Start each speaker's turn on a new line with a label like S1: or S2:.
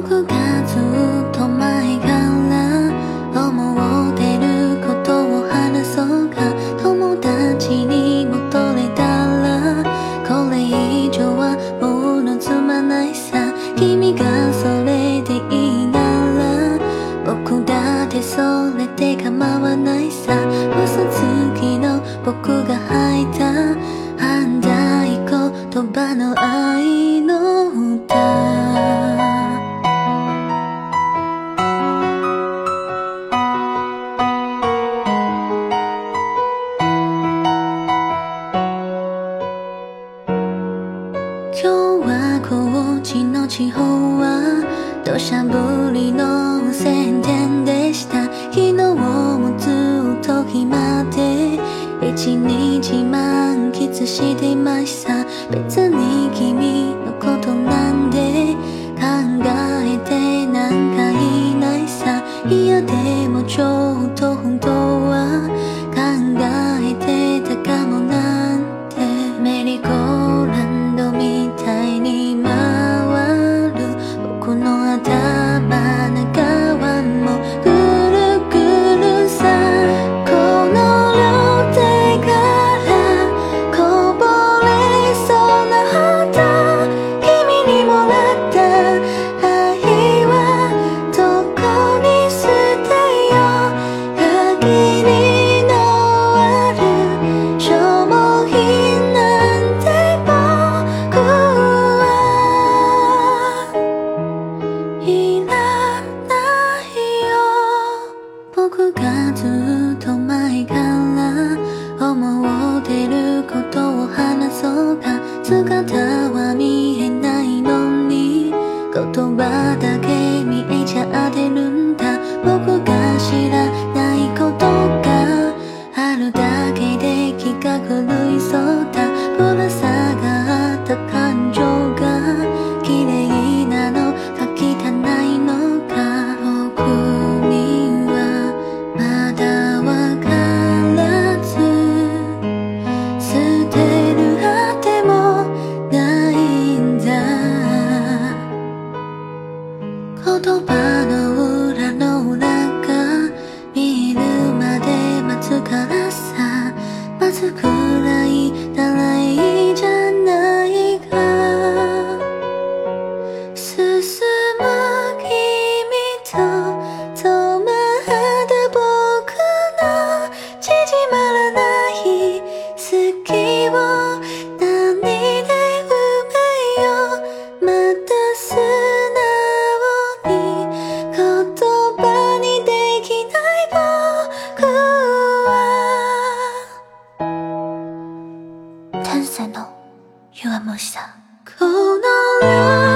S1: 僕がずっと前から思ってることを話そうか友達に戻れたらこれ以上はもう望まないさ君がそれでいいなら僕だってそれで構わないさ嘘つきの僕が地方は土砂降りの晴天でした。昨日もずっと暇で一日満喫してました。別に君のことなんで考えてなんかいないさ。いやでもちょっと本当いらないよ僕がずっと前から思ってることを話そうか。姿ないんだ言葉の 거야